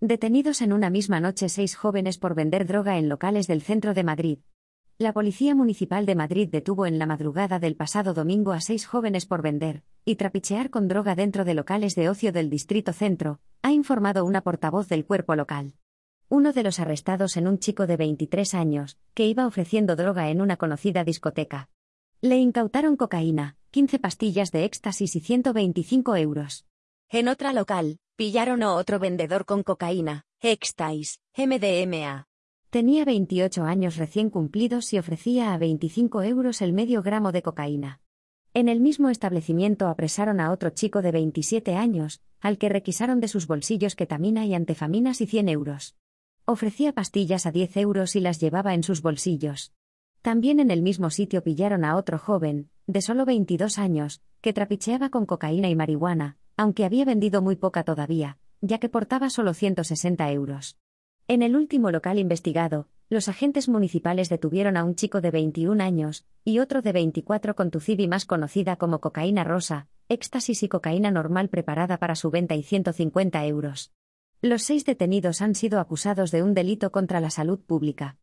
Detenidos en una misma noche seis jóvenes por vender droga en locales del centro de Madrid. La Policía Municipal de Madrid detuvo en la madrugada del pasado domingo a seis jóvenes por vender y trapichear con droga dentro de locales de ocio del Distrito Centro, ha informado una portavoz del cuerpo local. Uno de los arrestados en un chico de 23 años, que iba ofreciendo droga en una conocida discoteca. Le incautaron cocaína, 15 pastillas de éxtasis y 125 euros. En otra local, pillaron a otro vendedor con cocaína, éxtasis, MDMA. Tenía 28 años recién cumplidos y ofrecía a 25 euros el medio gramo de cocaína. En el mismo establecimiento apresaron a otro chico de 27 años, al que requisaron de sus bolsillos ketamina y antefaminas y 100 euros. Ofrecía pastillas a 10 euros y las llevaba en sus bolsillos. También en el mismo sitio pillaron a otro joven, de solo 22 años, que trapicheaba con cocaína y marihuana, aunque había vendido muy poca todavía, ya que portaba solo 160 euros. En el último local investigado, los agentes municipales detuvieron a un chico de 21 años y otro de 24 con Tucibi más conocida como cocaína rosa, éxtasis y cocaína normal preparada para su venta y 150 euros. Los seis detenidos han sido acusados de un delito contra la salud pública.